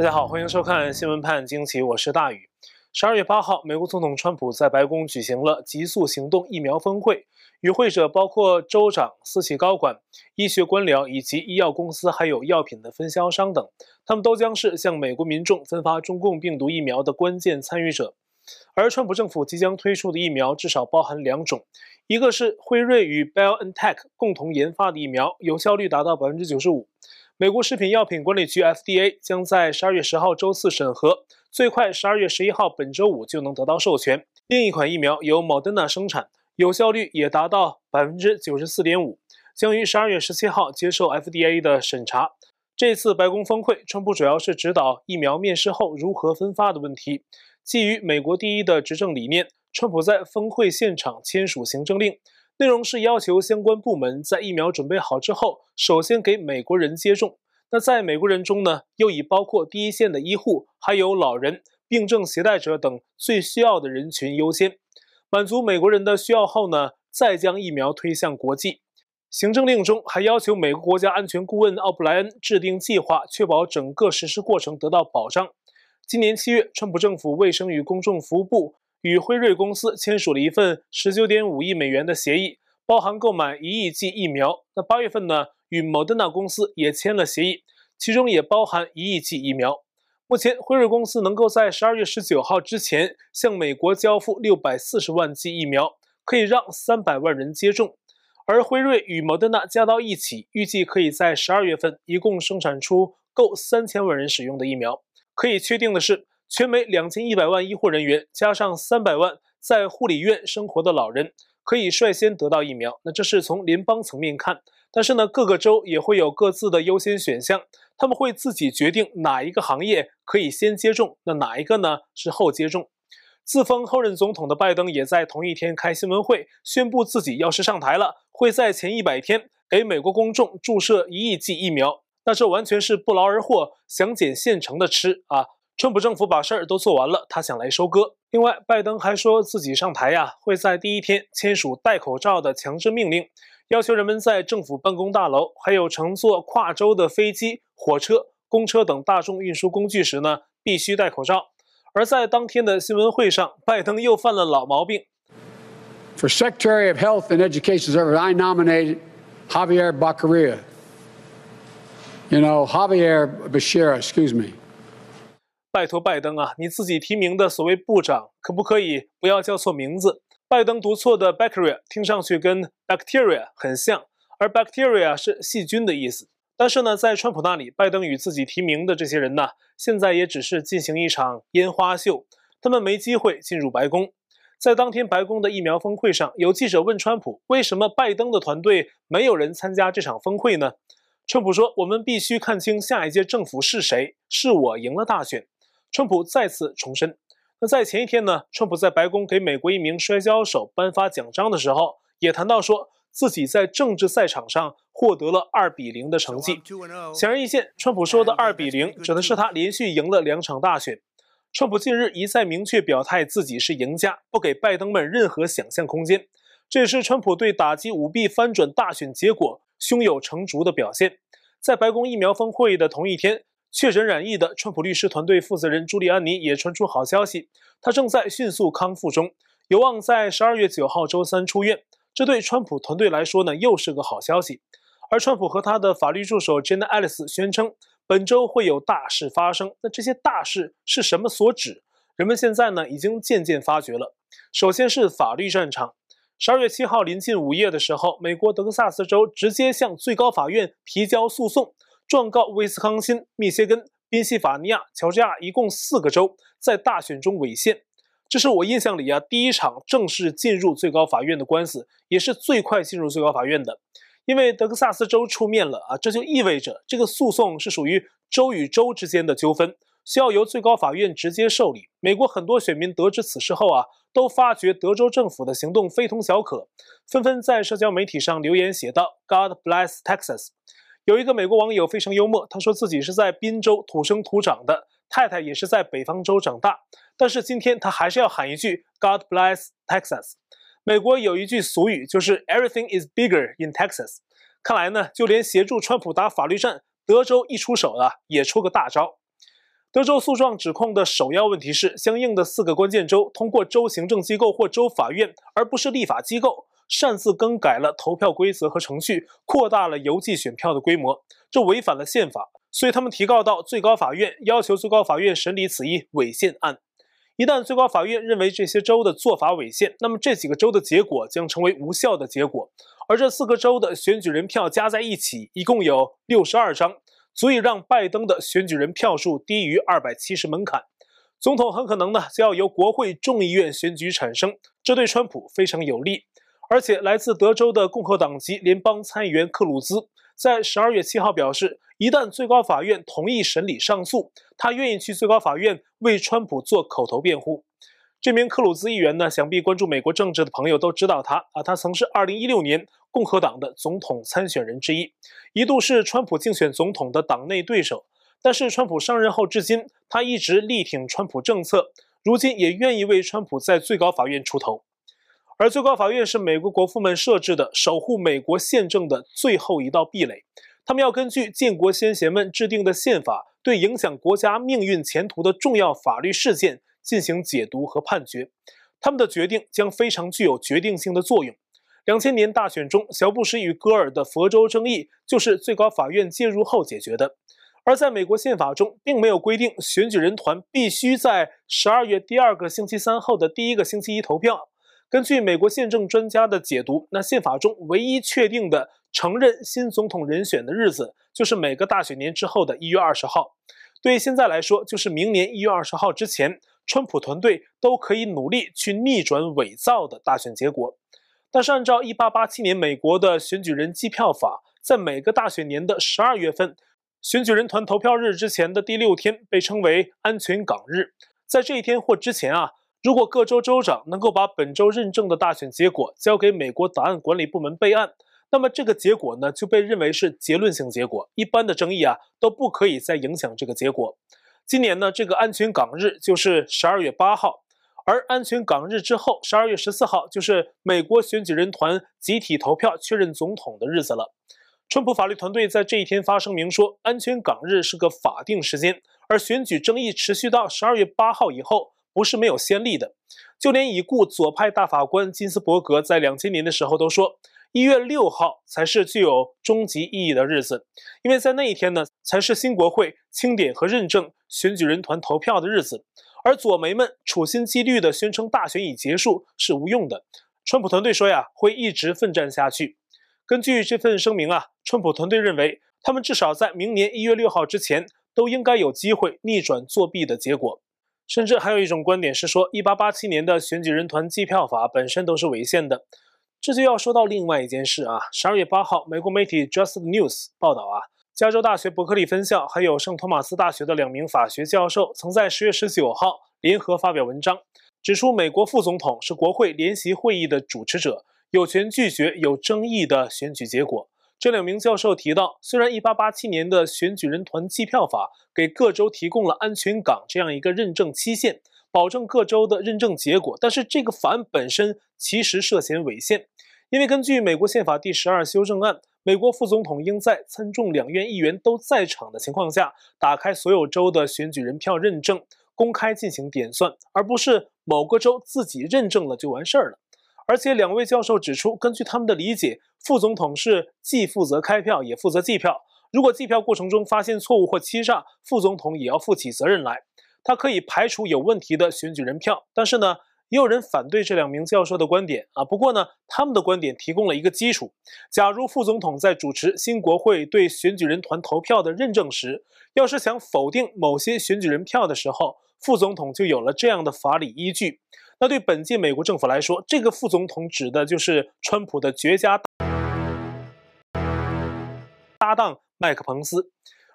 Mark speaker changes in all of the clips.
Speaker 1: 大家好，欢迎收看新闻判惊奇，我是大宇。十二月八号，美国总统川普在白宫举行了急速行动疫苗峰会，与会者包括州长、私企高管、医学官僚以及医药公司，还有药品的分销商等，他们都将是向美国民众分发中共病毒疫苗的关键参与者。而川普政府即将推出的疫苗至少包含两种，一个是辉瑞与 BioNTech 共同研发的疫苗，有效率达到百分之九十五。美国食品药品管理局 FDA 将在十二月十号周四审核，最快十二月十一号本周五就能得到授权。另一款疫苗由 Moderna 生产，有效率也达到百分之九十四点五，将于十二月十七号接受 FDA 的审查。这次白宫峰会，川普主要是指导疫苗面世后如何分发的问题。基于美国第一的执政理念，川普在峰会现场签署行政令。内容是要求相关部门在疫苗准备好之后，首先给美国人接种。那在美国人中呢，又以包括第一线的医护、还有老人、病症携带者等最需要的人群优先。满足美国人的需要后呢，再将疫苗推向国际。行政令中还要求美国国家安全顾问奥布莱恩制定计划，确保整个实施过程得到保障。今年七月，川普政府卫生与公众服务部。与辉瑞公司签署了一份十九点五亿美元的协议，包含购买一亿剂疫苗。那八月份呢，与莫德纳公司也签了协议，其中也包含一亿剂疫苗。目前，辉瑞公司能够在十二月十九号之前向美国交付六百四十万剂疫苗，可以让三百万人接种。而辉瑞与莫德纳加到一起，预计可以在十二月份一共生产出够三千万人使用的疫苗。可以确定的是。全美两千一百万医护人员，加上三百万在护理院生活的老人，可以率先得到疫苗。那这是从联邦层面看，但是呢，各个州也会有各自的优先选项，他们会自己决定哪一个行业可以先接种，那哪一个呢是后接种。自封后任总统的拜登也在同一天开新闻会，宣布自己要是上台了，会在前一百天给美国公众注射一亿剂疫苗。那这完全是不劳而获，想捡现成的吃啊！川普政府把事儿都做完了，他想来收割。另外，拜登还说自己上台呀，会在第一天签署戴口罩的强制命令，要求人们在政府办公大楼，还有乘坐跨州的飞机、火车、公车等大众运输工具时呢，必须戴口罩。而在当天的新闻会上，拜登又犯了老毛病。
Speaker 2: For Secretary of Health and Education Service, I nominated Javier b a c a r i a You know, Javier Becerra, excuse me.
Speaker 1: 拜托拜登啊，你自己提名的所谓部长，可不可以不要叫错名字？拜登读错的 bacteria 听上去跟 bacteria 很像，而 bacteria 是细菌的意思。但是呢，在川普那里，拜登与自己提名的这些人呢，现在也只是进行一场烟花秀，他们没机会进入白宫。在当天白宫的疫苗峰会上，有记者问川普，为什么拜登的团队没有人参加这场峰会呢？川普说：“我们必须看清下一届政府是谁，是我赢了大选。”川普再次重申。那在前一天呢，川普在白宫给美国一名摔跤手颁发奖章的时候，也谈到说自己在政治赛场上获得了二比零的成绩。显而易见，川普说的二比零指的是他连续赢了两场大选。川普近日一再明确表态自己是赢家，不给拜登们任何想象空间。这也是川普对打击舞弊翻转大选结果胸有成竹的表现。在白宫疫苗峰会的同一天。确诊染疫的川普律师团队负责人朱利安尼也传出好消息，他正在迅速康复中，有望在十二月九号周三出院。这对川普团队来说呢，又是个好消息。而川普和他的法律助手 Jenna Ellis 宣称，本周会有大事发生。那这些大事是什么所指？人们现在呢，已经渐渐发觉了。首先是法律战场。十二月七号临近午夜的时候，美国德克萨斯州直接向最高法院提交诉讼。状告威斯康辛、密歇根、宾夕法尼亚、乔治亚一共四个州在大选中违宪，这是我印象里啊第一场正式进入最高法院的官司，也是最快进入最高法院的。因为德克萨斯州出面了啊，这就意味着这个诉讼是属于州与州之间的纠纷，需要由最高法院直接受理。美国很多选民得知此事后啊，都发觉德州政府的行动非同小可，纷纷在社交媒体上留言写道：“God bless Texas。”有一个美国网友非常幽默，他说自己是在宾州土生土长的，太太也是在北方州长大，但是今天他还是要喊一句 God bless Texas。美国有一句俗语，就是 Everything is bigger in Texas。看来呢，就连协助川普打法律战，德州一出手啊，也出个大招。德州诉状指控的首要问题是，相应的四个关键州通过州行政机构或州法院，而不是立法机构，擅自更改了投票规则和程序，扩大了邮寄选票的规模，这违反了宪法。所以他们提告到最高法院，要求最高法院审理此一违宪案。一旦最高法院认为这些州的做法违宪，那么这几个州的结果将成为无效的结果。而这四个州的选举人票加在一起，一共有六十二张。足以让拜登的选举人票数低于二百七十门槛，总统很可能呢就要由国会众议院选举产生，这对川普非常有利。而且来自德州的共和党籍联邦参议员克鲁兹在十二月七号表示，一旦最高法院同意审理上诉，他愿意去最高法院为川普做口头辩护。这名克鲁兹议员呢，想必关注美国政治的朋友都知道他啊，他曾是二零一六年共和党的总统参选人之一，一度是川普竞选总统的党内对手。但是川普上任后至今，他一直力挺川普政策，如今也愿意为川普在最高法院出头。而最高法院是美国国父们设置的守护美国宪政的最后一道壁垒，他们要根据建国先贤们制定的宪法，对影响国家命运前途的重要法律事件。进行解读和判决，他们的决定将非常具有决定性的作用。两千年大选中，小布什与戈尔的佛州争议就是最高法院介入后解决的。而在美国宪法中，并没有规定选举人团必须在十二月第二个星期三后的第一个星期一投票。根据美国宪政专家的解读，那宪法中唯一确定的承认新总统人选的日子，就是每个大选年之后的一月二十号。对现在来说，就是明年一月二十号之前。川普团队都可以努力去逆转伪造的大选结果，但是按照一八八七年美国的选举人计票法，在每个大选年的十二月份，选举人团投票日之前的第六天被称为安全港日。在这一天或之前啊，如果各州州长能够把本州认证的大选结果交给美国档案管理部门备案，那么这个结果呢就被认为是结论性结果，一般的争议啊都不可以再影响这个结果。今年呢，这个安全港日就是十二月八号，而安全港日之后，十二月十四号就是美国选举人团集体投票确认总统的日子了。川普法律团队在这一天发声明说，安全港日是个法定时间，而选举争议持续到十二月八号以后，不是没有先例的。就连已故左派大法官金斯伯格在两千年的时候都说。一月六号才是具有终极意义的日子，因为在那一天呢，才是新国会清点和认证选举人团投票的日子。而左媒们处心积虑地宣称大选已结束是无用的。川普团队说呀，会一直奋战下去。根据这份声明啊，川普团队认为，他们至少在明年一月六号之前都应该有机会逆转作弊的结果。甚至还有一种观点是说，一八八七年的选举人团计票法本身都是违宪的。这就要说到另外一件事啊。十二月八号，美国媒体 Just News 报道啊，加州大学伯克利分校还有圣托马斯大学的两名法学教授，曾在十月十九号联合发表文章，指出美国副总统是国会联席会议的主持者，有权拒绝有争议的选举结果。这两名教授提到，虽然一八八七年的选举人团计票法给各州提供了安全港这样一个认证期限。保证各州的认证结果，但是这个法案本身其实涉嫌违宪，因为根据美国宪法第十二修正案，美国副总统应在参众两院议员都在场的情况下，打开所有州的选举人票认证，公开进行点算，而不是某个州自己认证了就完事儿了。而且两位教授指出，根据他们的理解，副总统是既负责开票也负责计票，如果计票过程中发现错误或欺诈，副总统也要负起责任来。他可以排除有问题的选举人票，但是呢，也有人反对这两名教授的观点啊。不过呢，他们的观点提供了一个基础：假如副总统在主持新国会对选举人团投票的认证时，要是想否定某些选举人票的时候，副总统就有了这样的法理依据。那对本届美国政府来说，这个副总统指的就是川普的绝佳搭档麦克彭斯。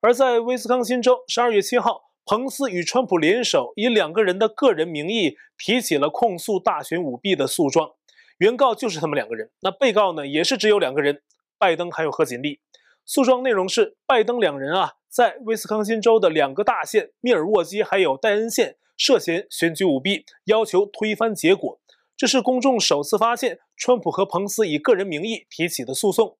Speaker 1: 而在威斯康星州，十二月七号。彭斯与川普联手，以两个人的个人名义提起了控诉大选舞弊的诉状，原告就是他们两个人。那被告呢，也是只有两个人，拜登还有贺锦丽。诉状内容是，拜登两人啊，在威斯康星州的两个大县密尔沃基还有戴恩县涉嫌选举舞弊，要求推翻结果。这是公众首次发现川普和彭斯以个人名义提起的诉讼。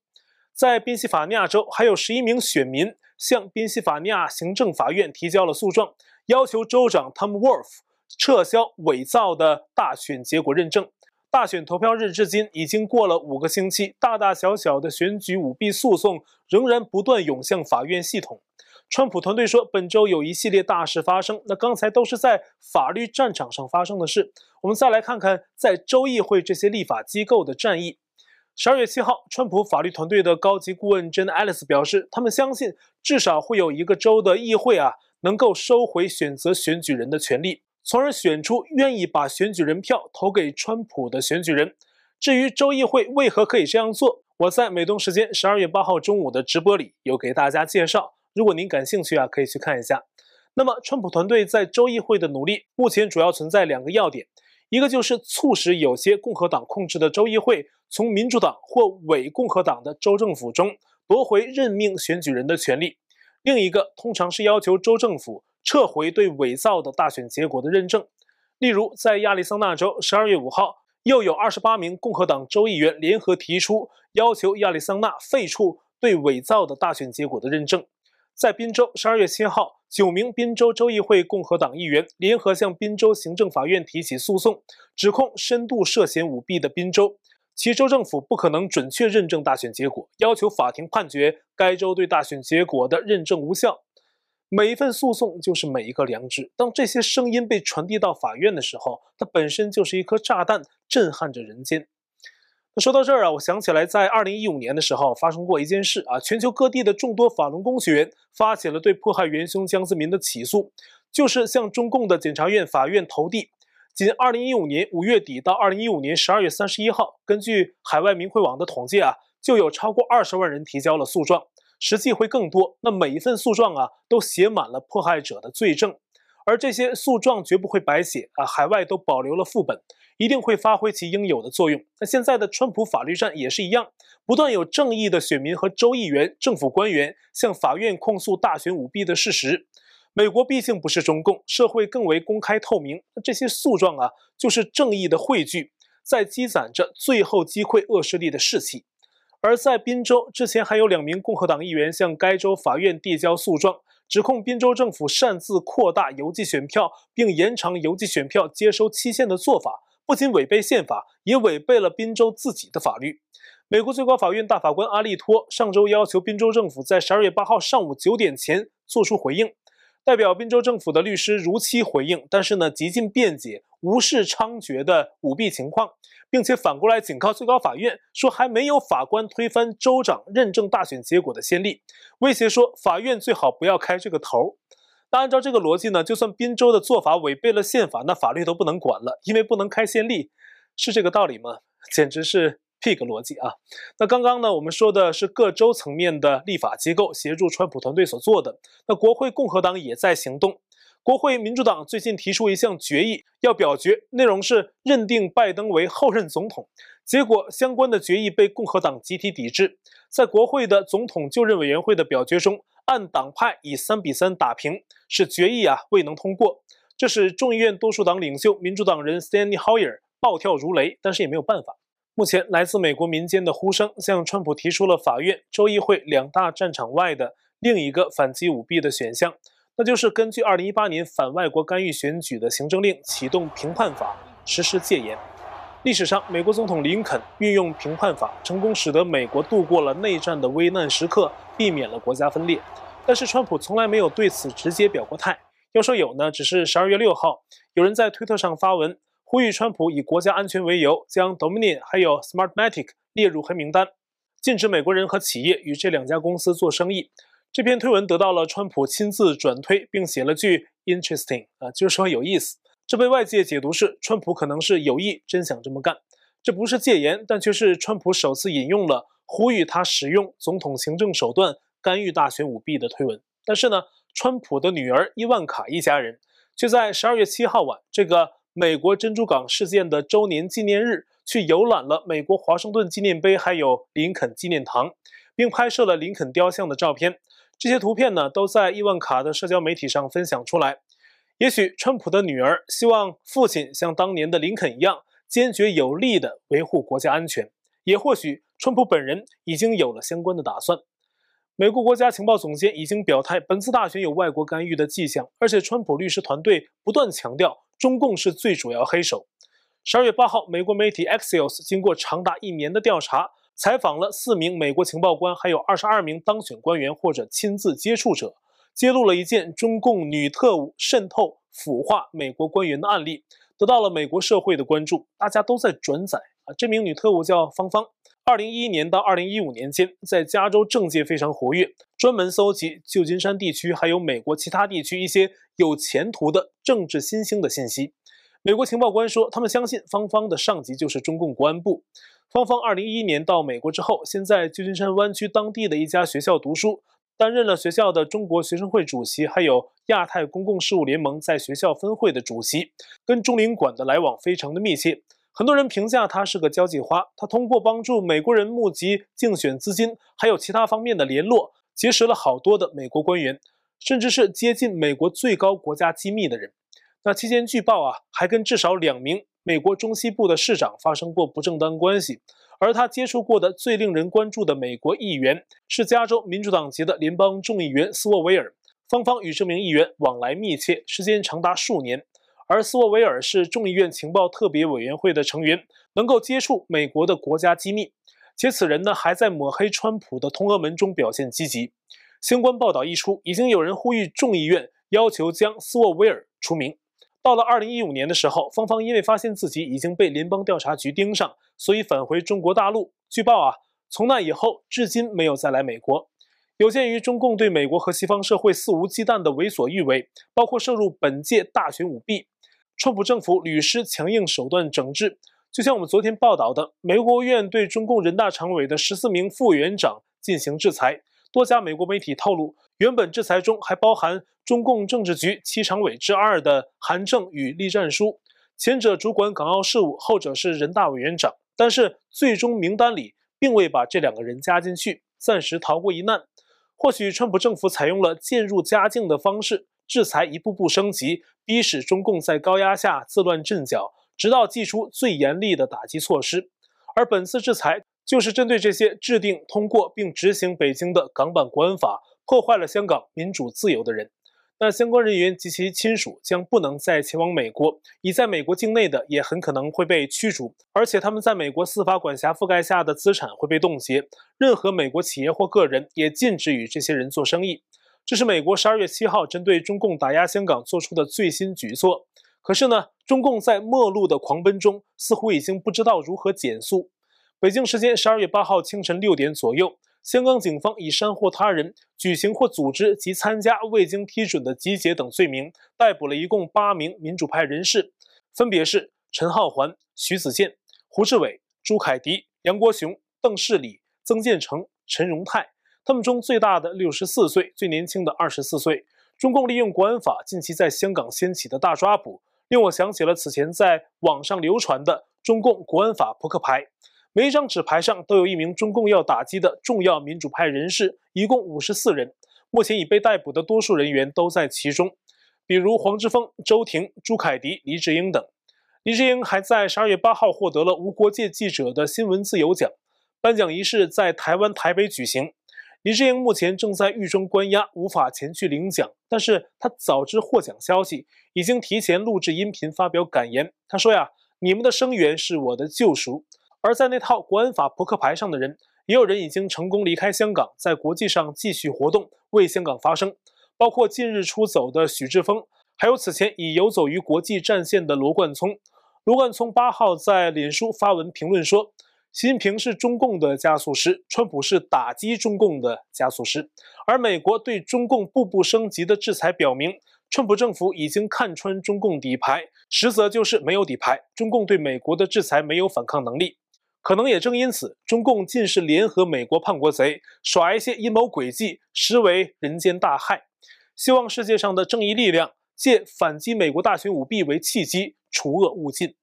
Speaker 1: 在宾夕法尼亚州，还有十一名选民。向宾夕法尼亚行政法院提交了诉状，要求州长 Tom Wolf 撤销伪造的大选结果认证。大选投票日至今已经过了五个星期，大大小小的选举舞弊诉讼仍然不断涌向法院系统。川普团队说，本周有一系列大事发生。那刚才都是在法律战场上发生的事，我们再来看看在州议会这些立法机构的战役。十二月七号，川普法律团队的高级顾问 Jen Ellis 表示，他们相信至少会有一个州的议会啊，能够收回选择选举人的权利。从而选出愿意把选举人票投给川普的选举人。至于州议会为何可以这样做，我在美东时间十二月八号中午的直播里有给大家介绍。如果您感兴趣啊，可以去看一下。那么，川普团队在州议会的努力，目前主要存在两个要点：一个就是促使有些共和党控制的州议会从民主党或伪共和党的州政府中夺回任命选举人的权利；另一个通常是要求州政府。撤回对伪造的大选结果的认证，例如在亚利桑那州，十二月五号，又有二十八名共和党州议员联合提出要求亚利桑那废除对伪造的大选结果的认证。在宾州，十二月七号，九名宾州州议会共和党议员联合向宾州行政法院提起诉讼，指控深度涉嫌舞弊的宾州，其州政府不可能准确认证大选结果，要求法庭判决该州对大选结果的认证无效。每一份诉讼就是每一个良知。当这些声音被传递到法院的时候，它本身就是一颗炸弹，震撼着人间。那说到这儿啊，我想起来，在二零一五年的时候发生过一件事啊，全球各地的众多法轮功学员发起了对迫害元凶江泽民的起诉，就是向中共的检察院、法院投递。仅二零一五年五月底到二零一五年十二月三十一号，根据海外明慧网的统计啊，就有超过二十万人提交了诉状。实际会更多。那每一份诉状啊，都写满了迫害者的罪证，而这些诉状绝不会白写啊，海外都保留了副本，一定会发挥其应有的作用。那现在的川普法律战也是一样，不断有正义的选民和州议员、政府官员向法院控诉大选舞弊的事实。美国毕竟不是中共，社会更为公开透明。这些诉状啊，就是正义的汇聚，在积攒着最后击溃恶势力的士气。而在宾州之前，还有两名共和党议员向该州法院递交诉状，指控宾州政府擅自扩大邮寄选票，并延长邮寄选票接收期限的做法，不仅违背宪法，也违背了宾州自己的法律。美国最高法院大法官阿利托上周要求宾州政府在十二月八号上午九点前做出回应。代表宾州政府的律师如期回应，但是呢，极尽辩解，无视猖獗的舞弊情况，并且反过来警告最高法院说还没有法官推翻州长认证大选结果的先例，威胁说法院最好不要开这个头。那按照这个逻辑呢，就算宾州的做法违背了宪法，那法律都不能管了，因为不能开先例，是这个道理吗？简直是。Pig 逻辑啊，那刚刚呢，我们说的是各州层面的立法机构协助川普团队所做的。那国会共和党也在行动。国会民主党最近提出一项决议，要表决，内容是认定拜登为后任总统。结果相关的决议被共和党集体抵制，在国会的总统就任委员会的表决中，按党派以三比三打平，使决议啊未能通过。这是众议院多数党领袖民主党人 Steny Hoyer 暴跳如雷，但是也没有办法。目前，来自美国民间的呼声向川普提出了法院、州议会两大战场外的另一个反击舞弊的选项，那就是根据2018年反外国干预选举的行政令启动评判法，实施戒严。历史上，美国总统林肯运用评判法，成功使得美国度过了内战的危难时刻，避免了国家分裂。但是，川普从来没有对此直接表过态。要说有呢，只是12月6号，有人在推特上发文。呼吁川普以国家安全为由，将 Dominion 还有 Smartmatic 列入黑名单，禁止美国人和企业与这两家公司做生意。这篇推文得到了川普亲自转推，并写了句 “interesting” 啊，就是说有意思。这被外界解读是川普可能是有意真想这么干。这不是戒严，但却是川普首次引用了呼吁他使用总统行政手段干预大选舞弊的推文。但是呢，川普的女儿伊万卡一家人却在十二月七号晚这个。美国珍珠港事件的周年纪念日，去游览了美国华盛顿纪念碑，还有林肯纪念堂，并拍摄了林肯雕像的照片。这些图片呢，都在伊万卡的社交媒体上分享出来。也许川普的女儿希望父亲像当年的林肯一样，坚决有力地维护国家安全；也或许川普本人已经有了相关的打算。美国国家情报总监已经表态，本次大选有外国干预的迹象，而且川普律师团队不断强调中共是最主要黑手。十二月八号，美国媒体 Axios 经过长达一年的调查，采访了四名美国情报官，还有二十二名当选官员或者亲自接触者，揭露了一件中共女特务渗透腐化美国官员的案例，得到了美国社会的关注，大家都在转载啊。这名女特务叫芳芳。二零一一年到二零一五年间，在加州政界非常活跃，专门搜集旧金山地区还有美国其他地区一些有前途的政治新兴的信息。美国情报官说，他们相信芳芳的上级就是中共国安部。芳芳二零一一年到美国之后，先在旧金山湾区当地的一家学校读书，担任了学校的中国学生会主席，还有亚太公共事务联盟在学校分会的主席，跟中领馆的来往非常的密切。很多人评价他是个交际花，他通过帮助美国人募集竞选资金，还有其他方面的联络，结识了好多的美国官员，甚至是接近美国最高国家机密的人。那期间据报啊，还跟至少两名美国中西部的市长发生过不正当关系。而他接触过的最令人关注的美国议员是加州民主党籍的联邦众议员斯沃维尔。芳芳与这名议员往来密切，时间长达数年。而斯沃维尔是众议院情报特别委员会的成员，能够接触美国的国家机密，且此人呢还在抹黑川普的通俄门中表现积极。相关报道一出，已经有人呼吁众议院要求将斯沃维尔除名。到了二零一五年的时候，芳芳因为发现自己已经被联邦调查局盯上，所以返回中国大陆。据报啊，从那以后至今没有再来美国。有鉴于中共对美国和西方社会肆无忌惮的为所欲为，包括涉入本届大选舞弊。川普政府屡施强硬手段整治，就像我们昨天报道的，美国国务院对中共人大常委的十四名副委员长进行制裁。多家美国媒体透露，原本制裁中还包含中共政治局七常委之二的韩正与栗战书，前者主管港澳事务，后者是人大委员长。但是最终名单里并未把这两个人加进去，暂时逃过一难。或许川普政府采用了渐入佳境的方式。制裁一步步升级，逼使中共在高压下自乱阵脚，直到祭出最严厉的打击措施。而本次制裁就是针对这些制定、通过并执行北京的港版国安法，破坏了香港民主自由的人。那相关人员及其亲属将不能再前往美国，已在美国境内的也很可能会被驱逐，而且他们在美国司法管辖覆盖下的资产会被冻结。任何美国企业或个人也禁止与这些人做生意。这是美国十二月七号针对中共打压香港做出的最新举措。可是呢，中共在末路的狂奔中，似乎已经不知道如何减速。北京时间十二月八号清晨六点左右，香港警方以煽惑他人举行或组织及参加未经批准的集结等罪名，逮捕了一共八名民主派人士，分别是陈浩环、徐子健、胡志伟、朱凯迪、杨国雄、邓世礼、曾建成、陈荣泰。他们中最大的六十四岁，最年轻的二十四岁。中共利用国安法近期在香港掀起的大抓捕，令我想起了此前在网上流传的中共国安法扑克牌。每一张纸牌上都有一名中共要打击的重要民主派人士，一共五十四人。目前已被逮捕的多数人员都在其中，比如黄之锋、周庭、朱凯迪、黎智英等。黎智英还在十二月八号获得了无国界记者的新闻自由奖，颁奖仪式在台湾台北举行。黎智英目前正在狱中关押，无法前去领奖。但是他早知获奖消息，已经提前录制音频发表感言。他说呀：“你们的声援是我的救赎。”而在那套国安法扑克牌上的人，也有人已经成功离开香港，在国际上继续活动，为香港发声。包括近日出走的许志峰，还有此前已游走于国际战线的罗冠聪。罗冠聪八号在脸书发文评论说。习近平是中共的加速师，川普是打击中共的加速师，而美国对中共步步升级的制裁表明，川普政府已经看穿中共底牌，实则就是没有底牌。中共对美国的制裁没有反抗能力，可能也正因此，中共尽是联合美国叛国贼，耍一些阴谋诡计，实为人间大害。希望世界上的正义力量借反击美国大选舞弊为契机，除恶务尽。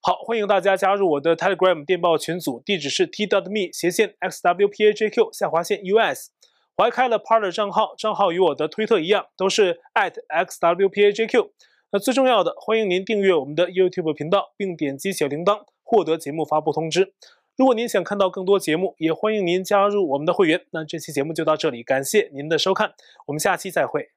Speaker 1: 好，欢迎大家加入我的 Telegram 电报群组，地址是 t.me 斜线 xwpajq 下划线 us。我还开了 Parler 账号，账号与我的推特一样，都是 @xwpajq。那最重要的，欢迎您订阅我们的 YouTube 频道，并点击小铃铛，获得节目发布通知。如果您想看到更多节目，也欢迎您加入我们的会员。那这期节目就到这里，感谢您的收看，我们下期再会。